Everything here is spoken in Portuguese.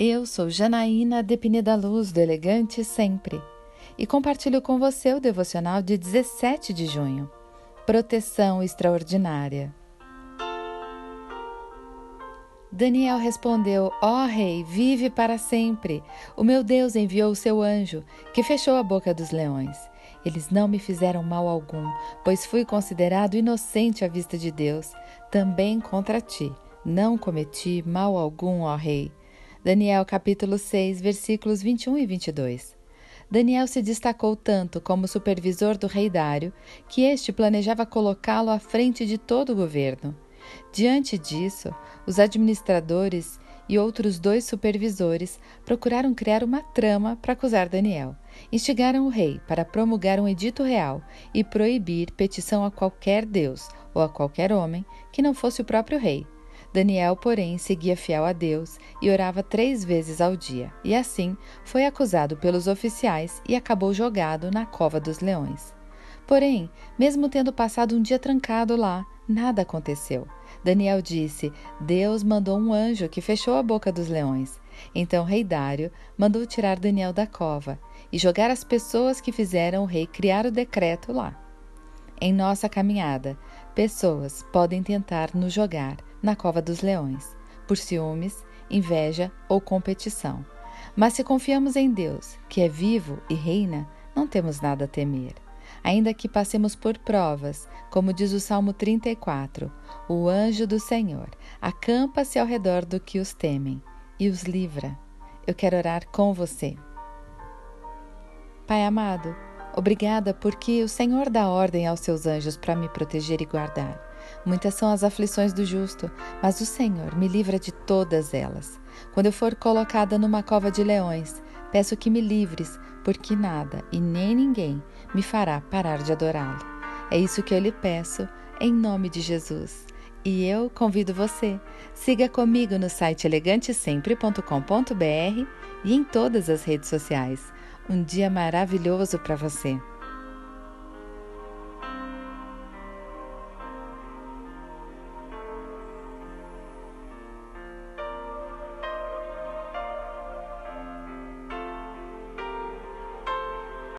Eu sou Janaína de Pineda Luz, do Elegante Sempre, e compartilho com você o devocional de 17 de junho. Proteção extraordinária. Daniel respondeu: Ó oh, rei, vive para sempre. O meu Deus enviou o seu anjo, que fechou a boca dos leões. Eles não me fizeram mal algum, pois fui considerado inocente à vista de Deus. Também contra ti não cometi mal algum, ó rei. Daniel capítulo 6, versículos 21 e 22. Daniel se destacou tanto como supervisor do rei Dário que este planejava colocá-lo à frente de todo o governo. Diante disso, os administradores e outros dois supervisores procuraram criar uma trama para acusar Daniel. Instigaram o rei para promulgar um edito real e proibir petição a qualquer deus ou a qualquer homem que não fosse o próprio rei. Daniel, porém, seguia fiel a Deus e orava três vezes ao dia, e assim foi acusado pelos oficiais e acabou jogado na cova dos leões. Porém, mesmo tendo passado um dia trancado lá, nada aconteceu. Daniel disse: Deus mandou um anjo que fechou a boca dos leões. Então rei Dário mandou tirar Daniel da cova e jogar as pessoas que fizeram o rei criar o decreto lá. Em nossa caminhada, pessoas podem tentar nos jogar na cova dos leões, por ciúmes, inveja ou competição. Mas se confiamos em Deus, que é vivo e reina, não temos nada a temer. Ainda que passemos por provas, como diz o Salmo 34, o anjo do Senhor acampa-se ao redor do que os temem e os livra. Eu quero orar com você. Pai amado, obrigada porque o Senhor dá ordem aos seus anjos para me proteger e guardar. Muitas são as aflições do justo, mas o Senhor me livra de todas elas. Quando eu for colocada numa cova de leões, peço que me livres, porque nada e nem ninguém me fará parar de adorá-lo. É isso que eu lhe peço, em nome de Jesus. E eu convido você, siga comigo no site elegantesempre.com.br e em todas as redes sociais. Um dia maravilhoso para você!